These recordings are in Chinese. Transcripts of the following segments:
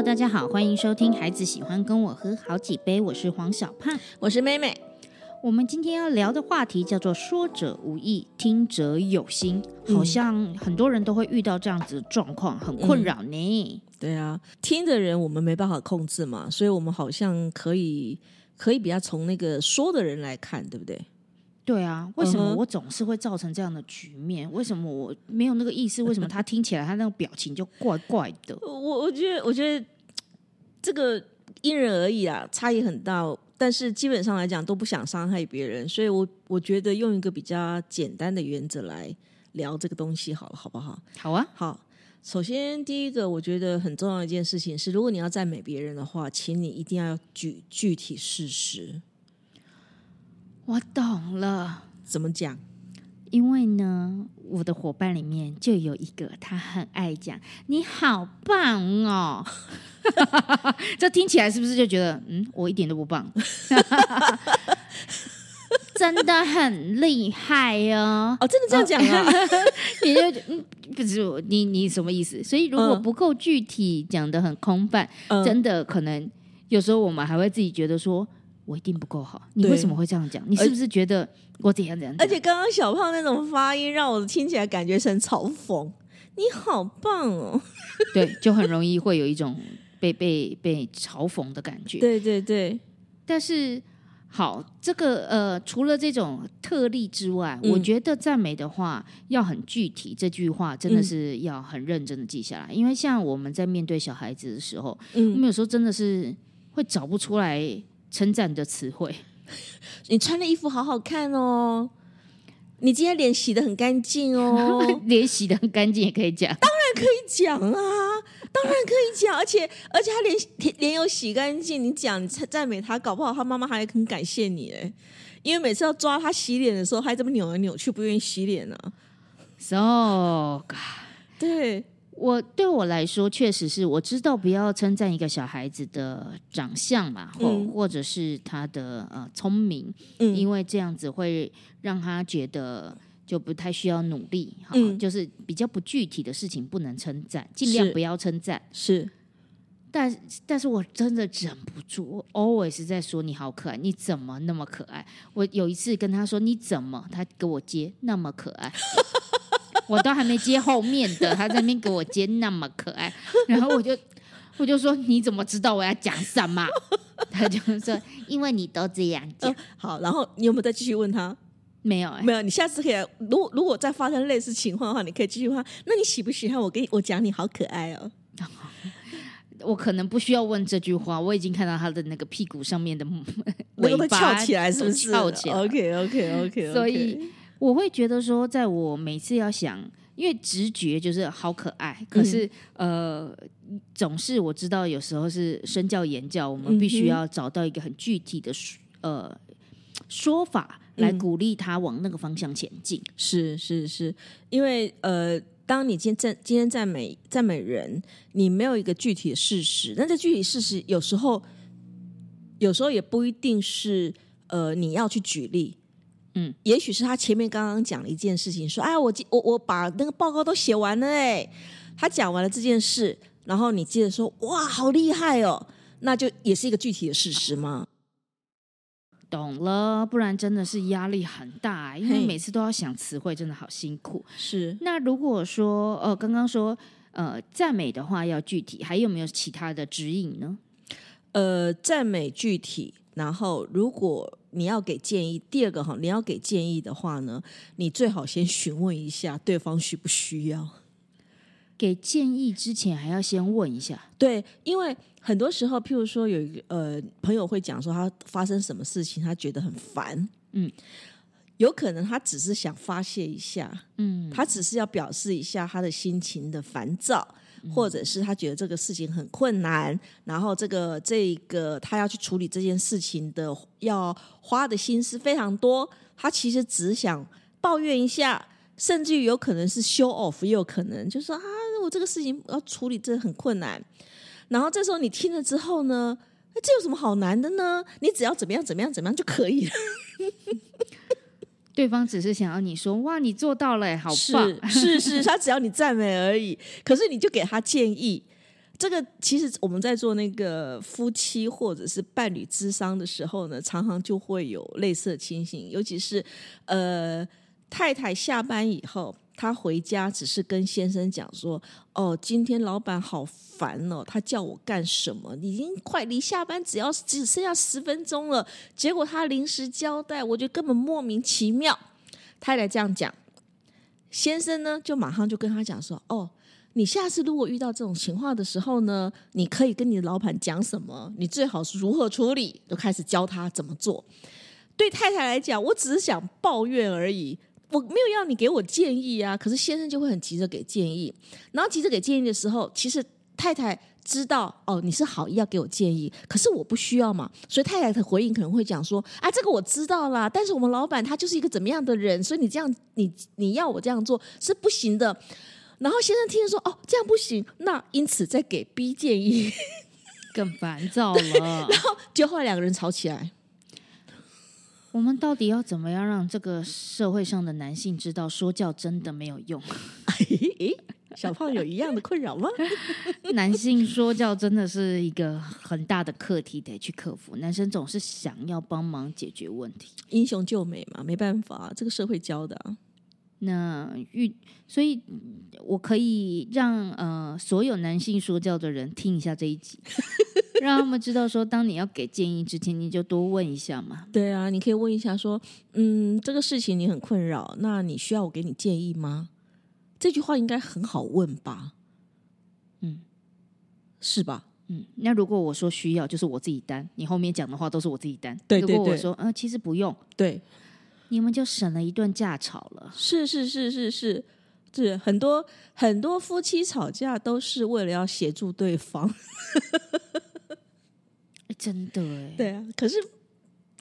Hello，大家好，欢迎收听《孩子喜欢跟我喝好几杯》，我是黄小胖。我是妹妹。我们今天要聊的话题叫做“说者无意，听者有心”，好像很多人都会遇到这样子的状况，很困扰呢。对啊，听的人我们没办法控制嘛，所以我们好像可以可以比较从那个说的人来看，对不对？对啊，为什么我总是会造成这样的局面？为什么我没有那个意思？为什么他听起来他那个表情就怪怪的？我我觉得我觉得这个因人而异啊，差异很大。但是基本上来讲都不想伤害别人，所以我我觉得用一个比较简单的原则来聊这个东西好了，好不好？好啊，好，首先第一个我觉得很重要的一件事情是，如果你要赞美别人的话，请你一定要举具体事实。我懂了。怎么讲？因为呢，我的伙伴里面就有一个，他很爱讲“你好棒哦”，这听起来是不是就觉得，嗯，我一点都不棒？真的很厉害哦！哦，真的这样讲啊？你就嗯，不是我你你什么意思？所以如果嗯不够具体，讲的很空泛，嗯真的可能有时候我们还会自己觉得说，我一定不够好。你为什么会这样讲？你是不是觉得我怎样怎样？而且刚刚小胖那种发音，让我听起来感觉是很嘲讽。你好棒哦！对，就很容易会有一种被被被嘲讽的感觉。对对对，但是好，这个呃，除了这种特例之外，嗯我觉得赞美的话要很具体，这句话真的嗯是要很认真的记下来。因为像我们在面对小孩子的时候，我嗯，们有时候真的是会找不出来称赞的词汇。你穿的衣服好好看哦，你今天脸洗的很干净哦，脸洗的很干净也可以讲，当然可以讲啊，当然可以讲，而且而且他脸脸有洗干净，你讲你赞赞美他，搞不好他妈妈还很感谢你哎，因为每次要抓他洗脸的时候，他还这么扭来扭去，不愿意洗脸呢、啊。so 对，我对我来说，确实是我知道不要称赞一个小孩子的长相嘛，或、嗯或者是他的呃聪明，嗯，因为这样子会让他觉得就不太需要努力，哈、嗯就是比较不具体的事情不能称赞，尽量不要称赞。是但但是我真的忍不住，我 always 在说你好可爱，你怎么那么可爱？我有一次跟他说你怎么，他给我接那么可爱，我都还没接后面的，他在那边给我接那么可爱，然后我就我就说你怎么知道我要讲什么？他就说因为你都这样讲 呃，好，然后你有没有再继续问他？没有哎、没有，你下次可以。如果如果再发生类似情况的话，你可以继续问他。那你喜不喜欢我跟我讲你好可爱哦？我可能不需要问这句话，我已经看到他的那个屁股上面的尾巴翘起来，是不是？翘起来。OK OK OK，所以我会觉得说，在我每次要想，因为直觉就是好可爱，可是、呃，总是我知道有时候是身教言教，我们必须要找到一个很具体的说呃说法来嗯鼓励他往那个方向前进。是是是，因为呃，当你今天赞今天赞美赞美人，你没有一个具体的事实，那这具体事实有时候有时候也不一定是呃你要去举例。嗯，也许是他前面刚刚讲了一件事情，说：“哎，我今我我把那个报告都写完了。”哎，他讲完了这件事，然后你接着说：“哇，好厉害哦！”那就也是一个具体的事实吗？懂了，不然真的是压力很大，因为每次都要想词汇，真的好辛苦。是那如果说呃，刚刚说呃赞美的话要具体，还有没有其他的指引呢？呃，赞美具体，然后如果你要给建议，第二个哈，你要给建议的话呢，你最好先询问一下对方需不需要。给建议之前还要先问一下。对，因为很多时候，譬如说有一个呃朋友会讲说他发生什么事情，他觉得很烦，嗯，有可能他只是想发泄一下，嗯，他只是要表示一下他的心情的烦躁，或者是他觉得这个事情很困难，然后这个这个他要去处理这件事情的要花的心思非常多，他其实只想抱怨一下，甚至于有可能是 show off，也有可能就是说啊，我这个事情要处理真的很困难，然后这时候你听了之后呢？哎这有什么好难的呢？你只要怎么样怎么样怎么样就可以了。对方只是想要你说哇，你做到了，好棒！是是是，他只要你赞美而已。可是你就给他建议，这个其实我们在做那个夫妻或者是伴侣之商的时候呢，常常就会有类似的情形，尤其是呃太太下班以后，他回家只是跟先生讲说：“哦，今天老板好烦哦，他叫我干什么？已经快离下班只要只剩下十分钟了，结果他临时交代，我觉得根本莫名其妙。”太太这样讲，先生呢就马上就跟他讲说：“哦。”你下次如果遇到这种情况的时候呢，你可以跟你的老板讲什么？你最好是如何处理？就开始教他怎么做。对太太来讲，我只是想抱怨而已，我没有要你给我建议啊。可是先生就会很急着给建议，然后急着给建议的时候，其实太太知道哦，你是好意要给我建议，可是我不需要嘛。所以太太的回应可能会讲说：“啊，这个我知道啦，但是我们老板他就是一个怎么样的人，所以你这样，你你要我这样做是不行的。”然后先生听说哦，这样不行，那因此再给 B 建议，更烦躁了。然后就后来两个人吵起来。我们到底要怎么样让这个社会上的男性知道说教真的没有用？小胖有一样的困扰吗？男性说教真的是一个很大的课题，得去克服。男生总是想要帮忙解决问题，英雄救美嘛，没办法，这个社会教的。那遇，所以我可以让呃所有男性说教的人听一下这一集，让他们知道说，当你要给建议之前，你就多问一下嘛。对啊，你可以问一下说，嗯，这个事情你很困扰，那你需要我给你建议吗？这句话应该很好问吧？嗯，是吧？嗯，那如果我说需要，就是我自己担，你后面讲的话都是我自己担。对对对，如果我说，呃，其实不用，对。你们就省了一顿架吵了。是是是是是，是很多很多夫妻吵架都是为了要协助对方。真的哎，对啊。可是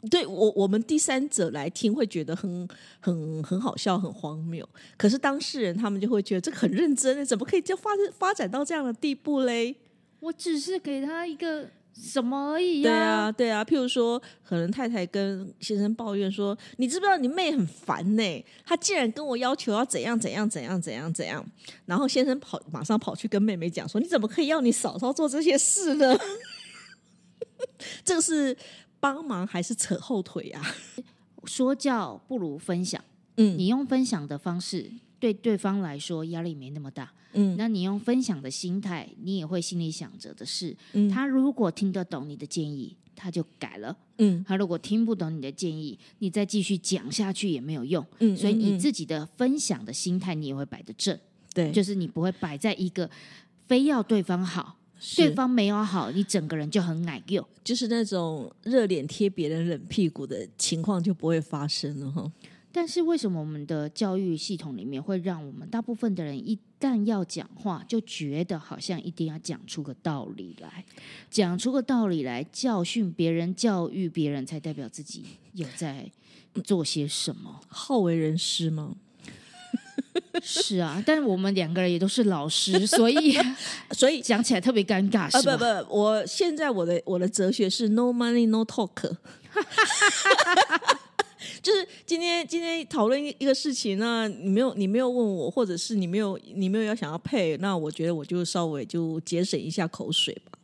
对我我们第三者来听会觉得很很很好笑，很荒谬。可是当事人他们就会觉得这个很认真，怎么可以就发发展到这样的地步嘞？我只是给他一个。什么而已呀？对啊，对啊。譬如说，可能太太跟先生抱怨说：“你知不知道你妹很烦呢？她竟然跟我要求要怎样怎样怎样怎样怎样。”然后先生跑，马上跑去跟妹妹讲说：“你怎么可以要你嫂嫂做这些事呢？” 这个是帮忙还是扯后腿啊？说教不如分享。嗯，你用分享的方式。对对方来说压力没那么大，嗯，那你用分享的心态，你也会心里想着的是，他如果听得懂你的建议，他就改了，嗯，他如果听不懂你的建议，你再继续讲下去也没有用，嗯，所以你自己的分享的心态，你也会摆得正，对，就是你不会摆在一个非要对方好，对方没有好，你整个人就很矮幼，就是那种热脸贴别人冷屁股的情况就不会发生了哈。但是为什么我们的教育系统里面会让我们大部分的人一旦要讲话，就觉得好像一定要讲出个道理来，讲出个道理来教训别人、教育别人，才代表自己有在做些什么？好为人师吗？是啊，但我们两个人也都是老师，所以 所以讲起来特别尴尬。啊不不，我现在我的我的哲学是 no money no talk。就是今天今天讨论一个事情，那你没有你没有问我，或者是你没有你没有要想要配，那我觉得我就稍微就节省一下口水吧。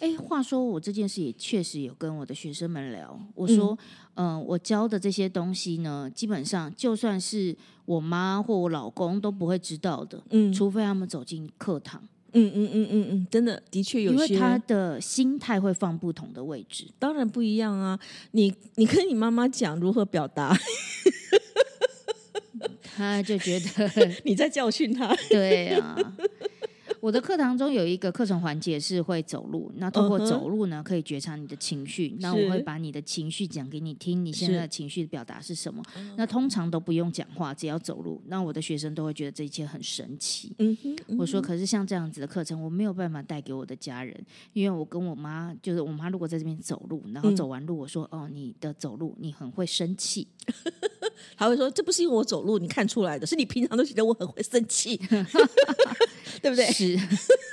哎，话说我这件事也确实有跟我的学生们聊，我说，嗯，我教的这些东西呢，基本上就算是我妈或我老公都不会知道的，嗯，除非他们走进课堂。嗯嗯嗯嗯嗯，真的的确有，因为他的心态会放不同的位置，当然不一样啊。你你跟你妈妈讲如何表达，他就觉得 你在教训他，对啊。我的课堂中有一个课程环节是会走路，那通过走路呢，可以觉察你的情绪。那我会把你的情绪讲给你听，你现在的情绪的表达是什么？那通常都不用讲话，只要走路。那我的学生都会觉得这一切很神奇。嗯哼，我说，可是像这样子的课程，我没有办法带给我的家人，因为我跟我妈，就是我妈如果在这边走路，然后走完路，我说，哦，你的走路你很会生气，他会说，这不是因为我走路你看出来的，是你平常都觉得我很会生气。对不对？是，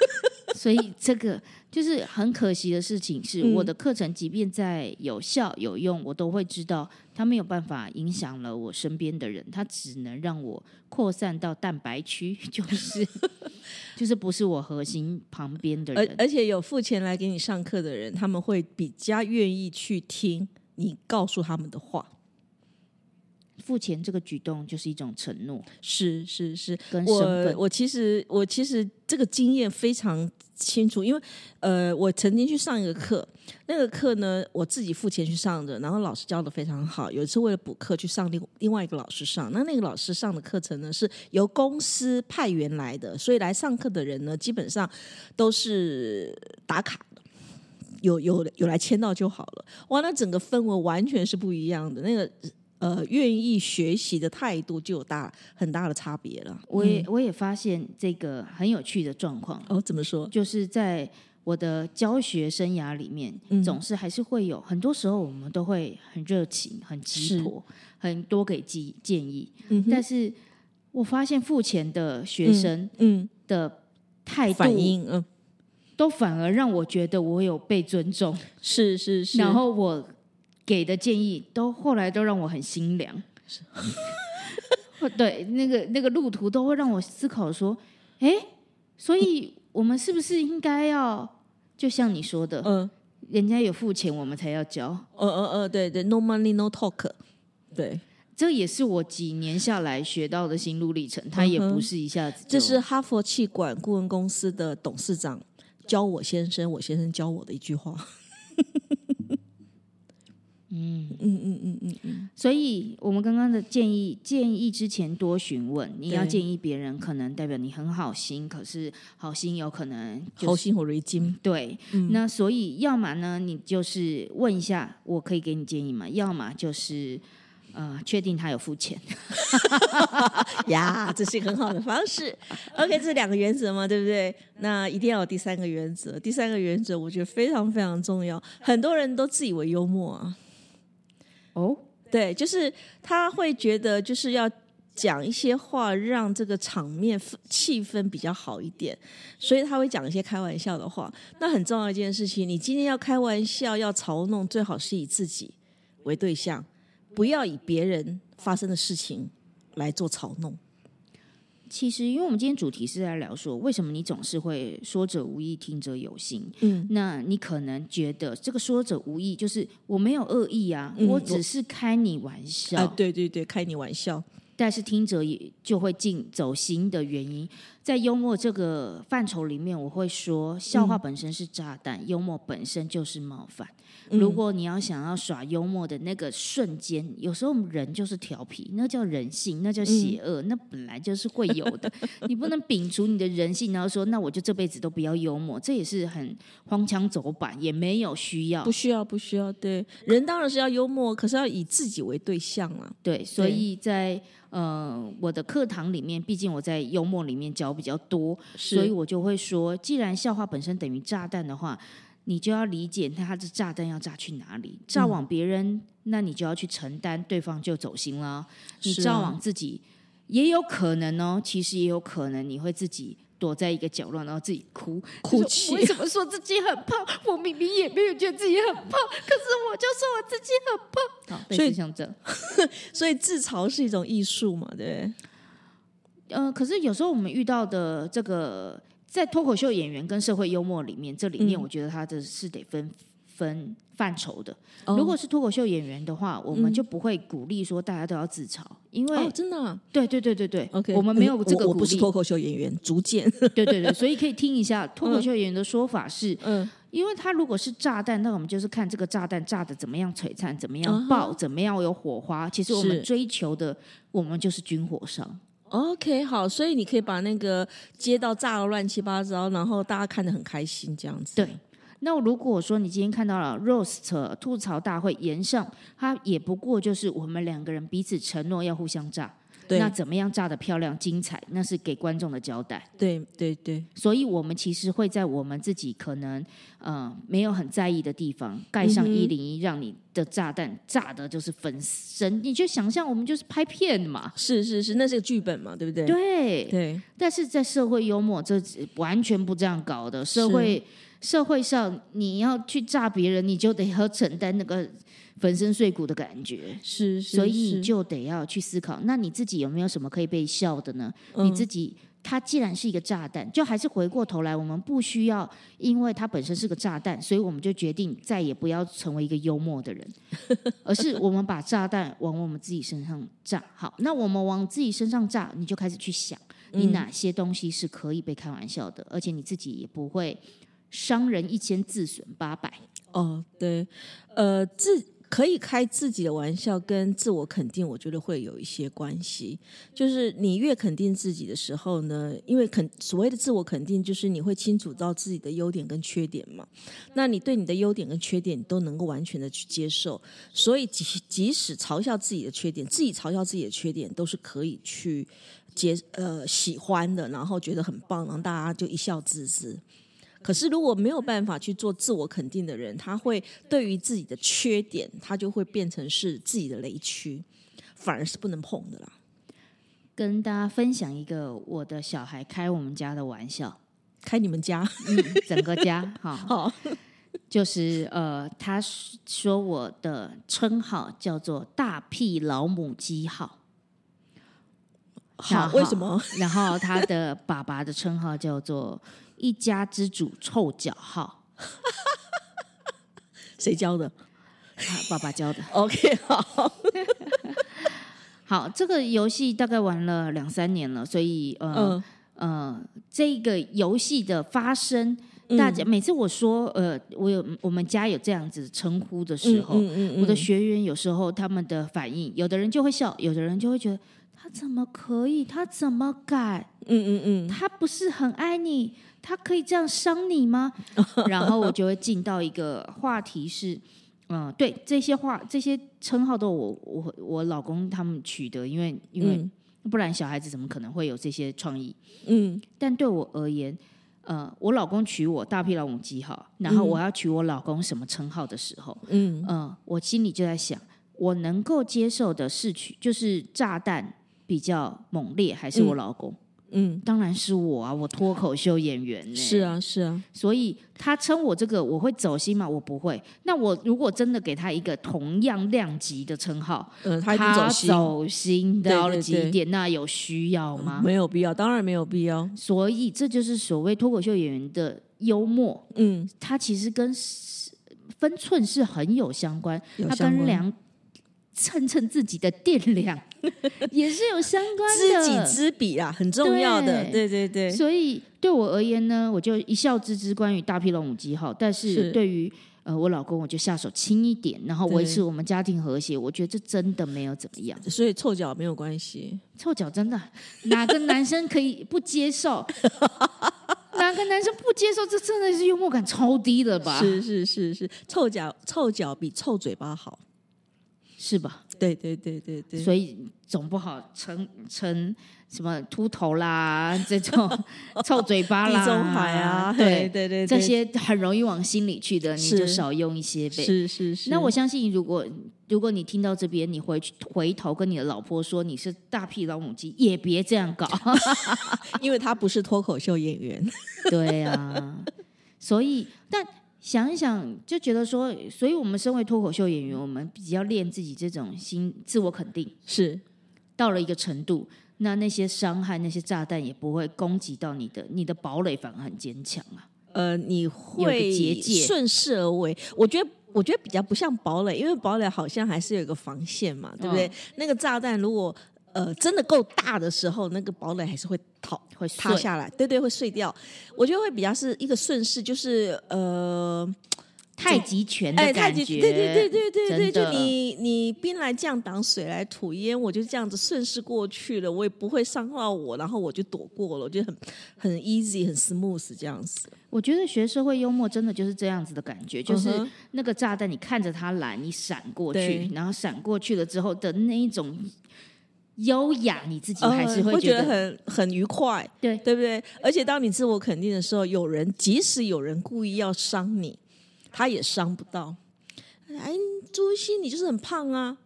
所以这个就是很可惜的事情，是嗯我的课程即便在有效有用，我都会知道它没有办法影响了我身边的人，它只能让我扩散到蛋白区，就是 就是不是我核心旁边的人。而而且有付钱来给你上课的人，他们会比较愿意去听你告诉他们的话。付钱这个举动就是一种承诺是是是，跟身我份。我其实我其实这个经验非常清楚，因为呃，我曾经去上一个课，那个课呢我自己付钱去上的，然后老师教的非常好。有一次为了补课去上另另外一个老师上，那那个老师上的课程呢是由公司派员来的，所以来上课的人呢基本上都是打卡的。有有有来签到就好了，哇！那整个氛围完全是不一样的，那个呃，愿意学习的态度就有大很大的差别了。我也我也发现这个很有趣的状况，哦，怎么说？就是在我的教学生涯里面，嗯。总是还是会有很多时候我们都会很热情、很急迫，很多给建建议，嗯但是我发现付钱的学生嗯，的态度反应，嗯，都反而让我觉得我有被尊重，是是是，然后我给的建议都后来都让我很心凉。对，那个那个路途都会让我思考说，哎，所以我们是不是应该要，就像你说的，嗯人家有付钱，我们才要交。呃呃呃，对对，no money no talk，对，这也是我几年下来学到的心路历程，他也不是一下子就。这是哈佛气管顾问公司的董事长教我先生，我先生教我的一句话。嗯嗯嗯嗯嗯嗯，所以我们刚刚的建议，建议之前多询问。你要建议别人，可能代表你很好心，可是好心有可能就是好心火雷金，对。嗯那所以要么呢，你就是问一下，我可以给你建议吗？要么就是呃，确定他有付钱。呀，这是一个很好的方式。OK，这是两个原则嘛，对不对？那一定要有第三个原则。第三个原则我觉得非常非常重要，很多人都自以为幽默啊。哦，对，就是他会觉得就是要讲一些话，让这个场面气氛比较好一点，所以他会讲一些开玩笑的话。那很重要一件事情，你今天要开玩笑、要嘲弄，最好是以自己为对象，不要以别人发生的事情来做嘲弄。其实因为我们今天主题是在聊说，为什么你总是会说者无意，听者有心。嗯，那你可能觉得这个说者无意，就是我没有恶意啊，嗯我只是开你玩笑。啊，对对对，开你玩笑。但是听者也就会进走心的原因，在幽默这个范畴里面，我会说，笑话本身是炸弹，幽默本身就是冒犯。如果你要想要耍幽默的那个瞬间，有时候我们人就是调皮，那叫人性，那叫邪恶，那本来就是会有的。你不能摒除你的人性，然后说那我就这辈子都不要幽默，这也是很荒腔走板，也没有需要不。需要，不需要。对，人当然是要幽默，可是要以自己为对象啊。对，所以在呃我的课堂里面，毕竟我在幽默里面教比较多，所以我就会说，既然笑话本身等于炸弹的话，你就要理解它的炸弹要炸去哪里，炸往别人，那你就要去承担，对方就走心了。你炸往自己，也有可能哦，其实也有可能你会自己。躲在一个角落，然后自己哭，哭泣为什么说自己很胖？我明明也没有觉得自己很胖，可是我就说我自己很胖。所以像这，所以自嘲是一种艺术嘛，对不对？呃，可是有时候我们遇到的这个，在脱口秀演员跟社会幽默里面，这里面嗯我觉得他的是得分分范畴的。哦如果是脱口秀演员的话，我们就不会鼓励说大家都要自嘲，因为、哦，真的、啊、对对对对对，OK，我们没有嗯这个鼓励。我我不是脱口秀演员，逐渐，对对对，所以可以听一下 脱口秀演员的说法是，嗯，因为他如果是炸弹，那我们就是看这个炸弹炸的怎么样璀璨，怎么样爆，怎么样有火花。其实我们追求的，我们就是军火商。OK，好，所以你可以把那个街道炸得乱七八糟，然后大家看得很开心，这样子。对，那如果说你今天看到了 roast 吐槽大会延上，它也不过就是我们两个人彼此承诺要互相炸，对那怎么样炸的漂亮、精彩，那是给观众的交代。对对对，所以我们其实会在我们自己可能呃没有很在意的地方盖上一零一，让你的炸弹炸的就是粉身。你就想象我们就是拍片嘛，是是是，那是个剧本嘛，对不对？对。对，但是在社会幽默，这完全不这样搞的。社会社会上，你要去炸别人，你就得要承担那个粉身碎骨的感觉。是是，所以你就得要去思考，那你自己有没有什么可以被笑的呢？嗯你自己，它既然是一个炸弹，就还是回过头来，我们不需要因为它本身是个炸弹，所以我们就决定再也不要成为一个幽默的人，而是我们把炸弹往我们自己身上炸。好，那我们往自己身上炸，你就开始去想，你哪些东西是可以被开玩笑的，而且你自己也不会伤人一千，自损八百。哦，对，呃，自可以开自己的玩笑，跟自我肯定，我觉得会有一些关系。就是你越肯定自己的时候呢，因为肯所谓的自我肯定，就是你会清楚到自己的优点跟缺点嘛。那你对你的优点跟缺点，都能够完全的去接受，所以即即使嘲笑自己的缺点，自己嘲笑自己的缺点，都是可以去接呃喜欢的，然后觉得很棒，然后大家就一笑置之。可是如果没有办法去做自我肯定的人，他会对于自己的缺点，他就会变成是自己的雷区，反而是不能碰的啦。跟大家分享一个我的小孩开我们家的玩笑，开你们家，嗯，整个家 好，好，就是呃，他说我的称号叫做大屁老母鸡号，好，为什么？然后他的爸爸的称号叫做一家之主臭脚号，谁教的？啊，爸爸教的。？OK，好，好，这个游戏大概玩了两三年了，所以呃、嗯。呃，这个游戏的发生，嗯。大家每次我说呃，我有我们家有这样子称呼的时候，嗯我的学员有时候他们的反应，有的人就会笑，有的人就会觉得他怎么可以，他怎么敢，嗯嗯嗯，他不是很爱你，他可以这样伤你吗？然后我就会进到一个话题是。嗯，对，这些话、这些称号都我我我老公他们取得，因为因为嗯不然小孩子怎么可能会有这些创意？嗯但对我而言，呃，我老公娶我大屁老母鸡哈，然后我要娶我老公什么称号的时候，嗯嗯、我心里就在想，我能够接受的是取就是炸弹比较猛烈，还是我老公？嗯，当然是我啊，我脱口秀演员呢、是，啊是啊，所以他称我这个，我会走心吗？我不会。那我如果真的给他一个同样量级的称号，嗯，他走心，走心到了对对极点，那有需要吗？没有必要，当然没有必要。所以这就是所谓脱口秀演员的幽默，嗯，他其实跟分寸是很有相关，它有相关跟量称称自己的电量 也是有相关的知。己知彼啦，很重要的。对对对对，所以对我而言呢，我就一笑置之。关于大批龙母鸡号，但是是对于呃我老公，我就下手轻一点，然后维持我们家庭和谐。我觉得这真的没有怎么样。所以臭脚没有关系。臭脚真的哪个男生可以不接受？哪个男生不接受？这真的是幽默感超低的吧？是是是是，臭脚臭脚比臭嘴巴好。是吧？对对对对对，所以总不好成成什么秃头啦，这种 臭嘴巴啦，地中海啊，对对对对，这些很容易往心里去的，你是就少用一些呗。是是是。那我相信，如果如果你听到这边，你回去回头跟你的老婆说你是大屁老母鸡，也别这样搞。因为他不是脱口秀演员，对啊，所以但想一想，就觉得说，所以我们身为脱口秀演员，我们比较练自己这种心自我肯定，是到了一个程度，那那些伤害、那些炸弹也不会攻击到你的，你的堡垒反而很坚强啊。呃，你会个结界顺势而为。我觉得。我觉得比较不像堡垒，因为堡垒好像还是有一个防线嘛，对不对？嗯那个炸弹如果呃真的够大的时候，那个堡垒还是会塌会塌下来，对对，会碎掉。我觉得会比较是一个顺势，就是呃，太极拳哎，的感觉，太极，对对对对对对，就你你兵来将挡，水来土掩，我就这样子顺势过去了，我也不会伤到我，然后我就躲过了，我觉得很很 easy，很 smooth 这样子。我觉得学社会幽默真的就是这样子的感觉，就是那个炸弹，你看着它来，你闪过去，然后闪过去了之后的那一种优雅，你自己还是呃会觉得很很愉快，对对不对？而且当你自我肯定的时候，有人即使有人故意要伤你，他也伤不到。哎，朱一新，你就是很胖啊，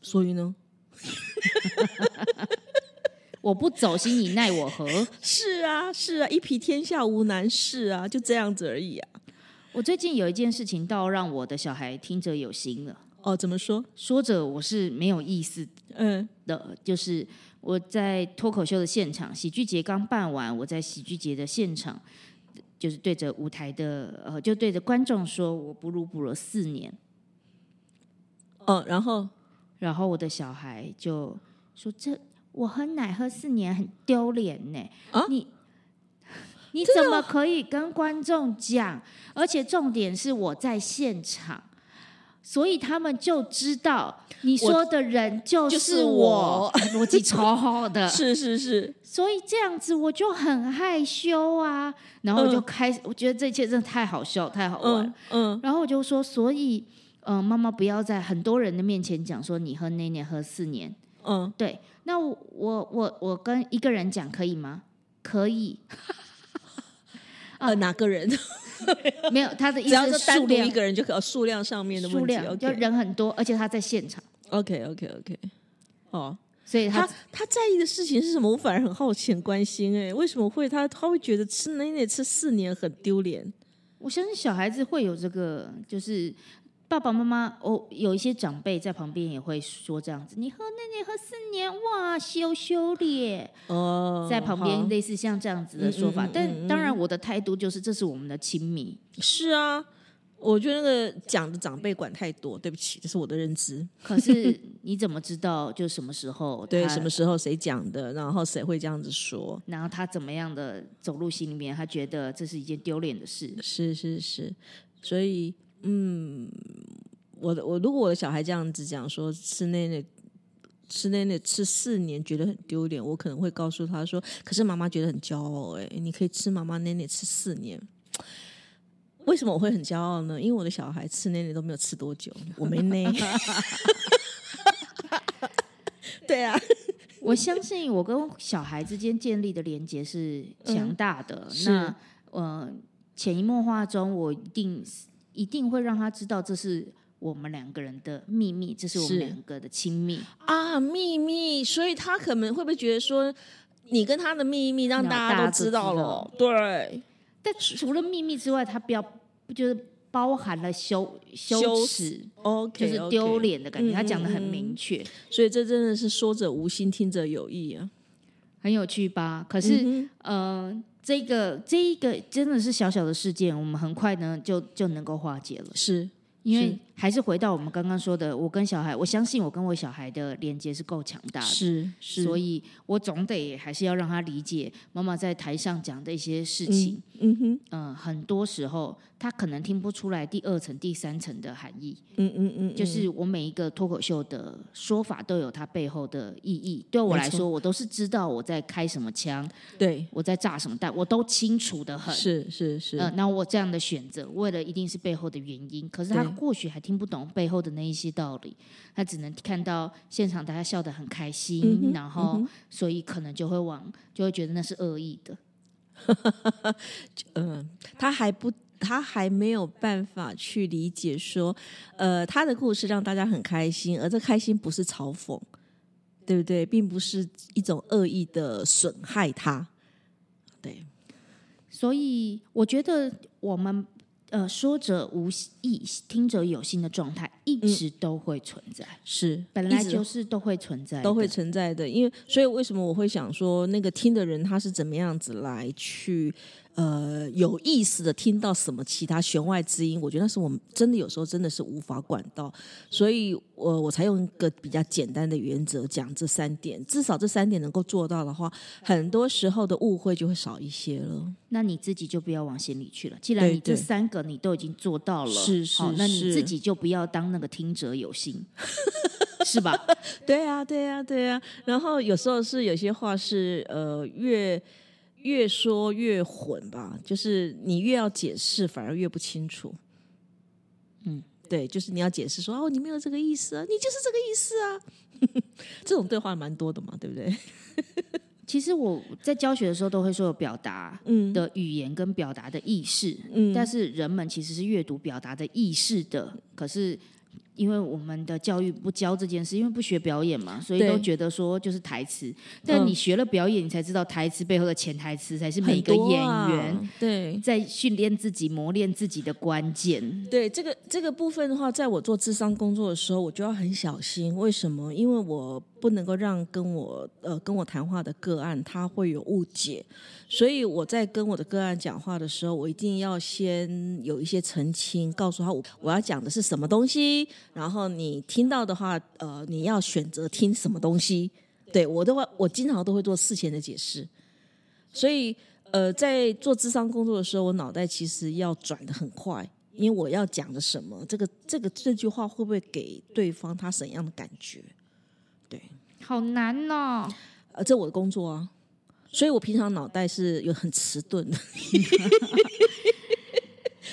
所以呢，我不走心，你奈我何？是啊，是啊，一匹天下无难事啊，就这样子而已啊。我最近有一件事情，倒让我的小孩听着有心了。哦，怎么说？说着我是没有意思嗯的，就是我在脱口秀的现场，喜剧节刚办完，我在喜剧节的现场，就是对着舞台的呃，就对着观众说，我哺乳哺了四年，哦，然后然后我的小孩就说：“这我喝奶喝四年很丢脸呢，啊你你怎么可以跟观众讲？而且重点是我在现场。”所以他们就知道你说的人就就是是我我，逻辑超好的。是是是，所以这样子我就很害羞啊，然后我就嗯开始，我觉得这一切真的太好笑、太好玩。嗯嗯然后我就说，所以，嗯、妈妈不要在很多人的面前讲说你喝那年喝四年。嗯，对，那我我我我跟一个人讲可以吗？可以，呃，哪个人？没有他的意思是数量一个人就可以，哦数量上面的问题。数量，就人很多，而且他在现场，OK OK OK，哦，所以他他他在意的事情是什么？我反而很好奇、很关心。哎，为什么会他他会觉得吃奶奶吃四年很丢脸？我相信小孩子会有这个，就是爸爸妈妈哦，有一些长辈在旁边也会说这样子：“你喝奶奶喝四年，哇，羞羞咧。”哦，在旁边类似像这样子的说法，嗯嗯嗯嗯但当然我的态度就是这是我们的亲密，是啊，我觉得那个讲的长辈管太多，对不起，这是我的认知。可是你怎么知道就什么时候 对，什么时候谁讲的，然后谁会这样子说？然后他怎么样的走入心里面，他觉得这是一件丢脸的事。是是是，所以嗯，我的我如果我的小孩这样子讲说吃奶奶。吃奶奶吃四年觉得很丢脸，我可能会告诉他说：“可是妈妈觉得很骄傲、哎，你可以吃妈妈奶奶吃四年。”为什么我会很骄傲呢？因为我的小孩吃奶奶都没有吃多久，我没奶。对啊，我相信我跟小孩之间建立的连接是强大的。嗯那呃，潜移默化中，我一定一定会让他知道这是我们两个人的秘密，这是我们两个的亲密。啊，秘密，所以他可能会不会觉得说，你跟他的秘密让让大大家都知道了？对，但除了秘密之外，他不要不就是包含了羞羞羞耻，，OK，就是丢脸的感觉。嗯他讲的很明确，所以这真的是说者无心，听者有意啊。很有趣吧？可是，嗯呃，这个这一个真的是小小的事件，我们很快呢就就能够化解了。是因为是还是回到我们刚刚说的，我跟小孩，我相信我跟我小孩的连接是够强大的，是是，所以我总得还是要让他理解妈妈在台上讲的一些事情。嗯哼，嗯、很多时候他可能听不出来第二层、第三层的含义。嗯嗯嗯，就是我每一个脱口秀的说法都有它背后的意义。对我来说，我都是知道我在开什么枪，对，我在炸什么弹，我都清楚的很。是是是，呃，那我这样的选择，为了一定是背后的原因，可是他或许还听不懂背后的那一些道理，他只能看到现场大家笑得很开心，嗯然后、所以可能就会往就会觉得那是恶意的。嗯，他还不。他还没有办法去理解说，呃，他的故事让大家很开心，而这开心不是嘲讽，对不对？并不是一种恶意的损害他。对，所以我觉得我们呃说者无意，听者有心的状态一直都会存在，是本来就是都会存在，都会存在的，因为所以为什么我会想说，那个听的人他是怎么样子来去呃有意识的听到什么其他弦外之音？我觉得那是我们真的有时候真的是无法管到，所以我我才用一个比较简单的原则讲这三点，至少这三点能够做到的话，很多时候的误会就会少一些了。那你自己就不要往心里去了。既然你这三个你都已经做到了，是是好，那你自己就不要当那个听者有心，是吧？对啊，对啊，对啊。然后有时候是有些话是呃越越说越混吧，就是你越要解释，反而越不清楚。嗯，对，就是你要解释说哦，你没有这个意思啊，你就是这个意思啊。这种对话蛮多的嘛，对不对？其实我在教学的时候都会说有表达嗯的语言跟表达的意识，嗯但是人们其实是阅读表达的意识的，可是。因为我们的教育不教这件事，因为不学表演嘛，所以都觉得说就是台词。但嗯你学了表演，你才知道台词背后的潜台词才是每一个演员对在训练自己、磨练自己的关键。对这个这个部分的话，在我做智商工作的时候，我就要很小心。为什么？因为我不能够让跟我呃跟我谈话的个案他会有误解，所以我在跟我的个案讲话的时候，我一定要先有一些澄清，告诉他我我要讲的是什么东西，然后你听到的话，呃，你要选择听什么东西。对我的话，我经常都会做事前的解释，所以呃，在做智商工作的时候，我脑袋其实要转的很快，因为我要讲的什么，这个这个这句话会不会给对方他怎样的感觉？对，好难哦！呃，这我的工作啊，所以我平常脑袋是有很迟钝的，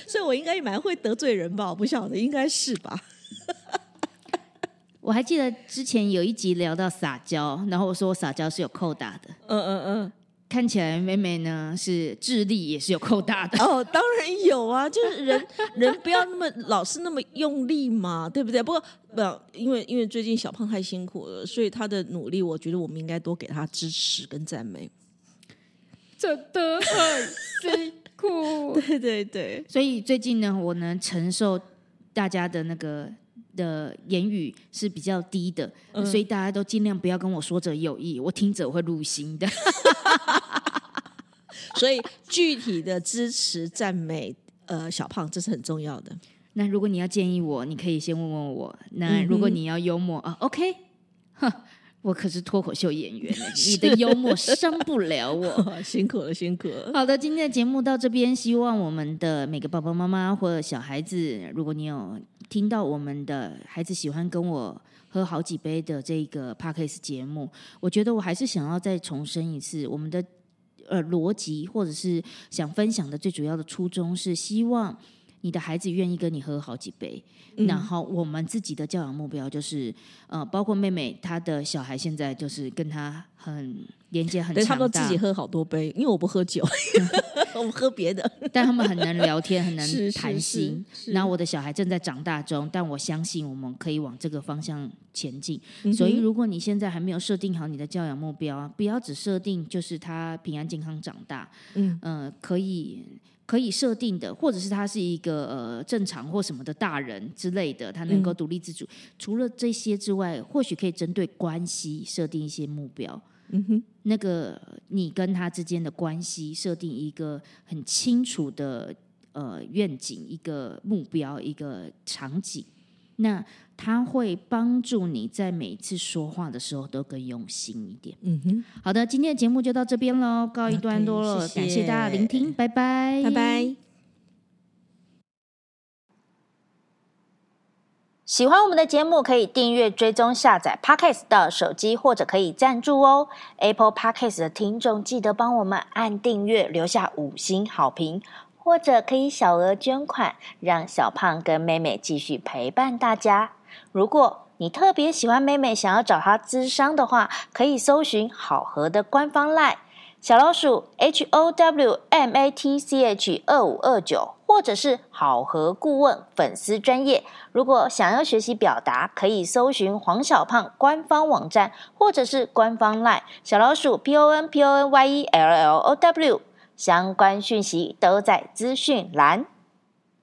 所以我应该也蛮会得罪人吧？我不晓得，应该是吧？我还记得之前有一集聊到撒娇，然后我说我撒娇是有扣打的，嗯嗯嗯。看起来妹妹呢是智力也是有扣大的。哦，当然有啊，就是人 人不要那么老是那么用力嘛，对不对？不过不要，因为因为最近小胖太辛苦了，所以他的努力，我觉得我们应该多给他支持跟赞美。真的很辛苦。对对对，所以最近呢，我能承受大家的那个的言语是比较低的，嗯所以大家都尽量不要跟我说者有意，我听者会入心的。所以具体的支持赞美，呃，小胖这是很重要的。那如果你要建议我，你可以先问问我。那如果你要幽默啊，OK，哼，我可是脱口秀演员，你的幽默伤不了我。辛苦了，辛苦了。好的，今天的节目到这边，希望我们的每个爸爸妈妈或者小孩子，如果你有听到我们的孩子喜欢跟我喝好几杯的这个 p a r k a s 节目，我觉得我还是想要再重申一次，我们的呃逻辑或者是想分享的最主要的初衷是希望。你的孩子愿意跟你喝好几杯，嗯然后我们自己的教养目标就是，呃，包括妹妹她的小孩现在就是跟她很连接很对，他强大，们都自己喝好多杯，因为我不喝酒，我们喝别的。但他们很能聊天，很能谈心。然后我的小孩正在长大中，但我相信我们可以往这个方向前进。嗯所以，如果你现在还没有设定好你的教养目标，不要只设定就是他平安健康长大，嗯呃，可以。可以设定的，或者是他是一个呃正常或什么的大人之类的，他能够独立自主。除了这些之外，或许可以针对关系设定一些目标。嗯哼，那个你跟他之间的关系设定一个很清楚的呃愿景、一个目标、一个场景，那他会帮助你在每一次说话的时候都更用心一点。嗯哼，好的，今天的节目就到这边喽，告一段落了 OK，谢谢感谢大家的聆听，拜拜，拜拜。喜欢我们的节目，可以订阅、追踪、下载 Podcast 到手机，或者可以赞助哦。Apple Podcast 的听众记得帮我们按订阅，留下五星好评，或者可以小额捐款，让小胖跟妹妹继续陪伴大家。如果你特别喜欢妹妹，想要找她咨商的话，可以搜寻好合的官方 LINE 小老鼠 H O W M A T C H 二五二九，或者是好合顾问粉丝专业。如果想要学习表达，可以搜寻黄小胖官方网站，或者是官方 LINE 小老鼠 P O N P O N Y E L L O W，相关讯息都在资讯栏。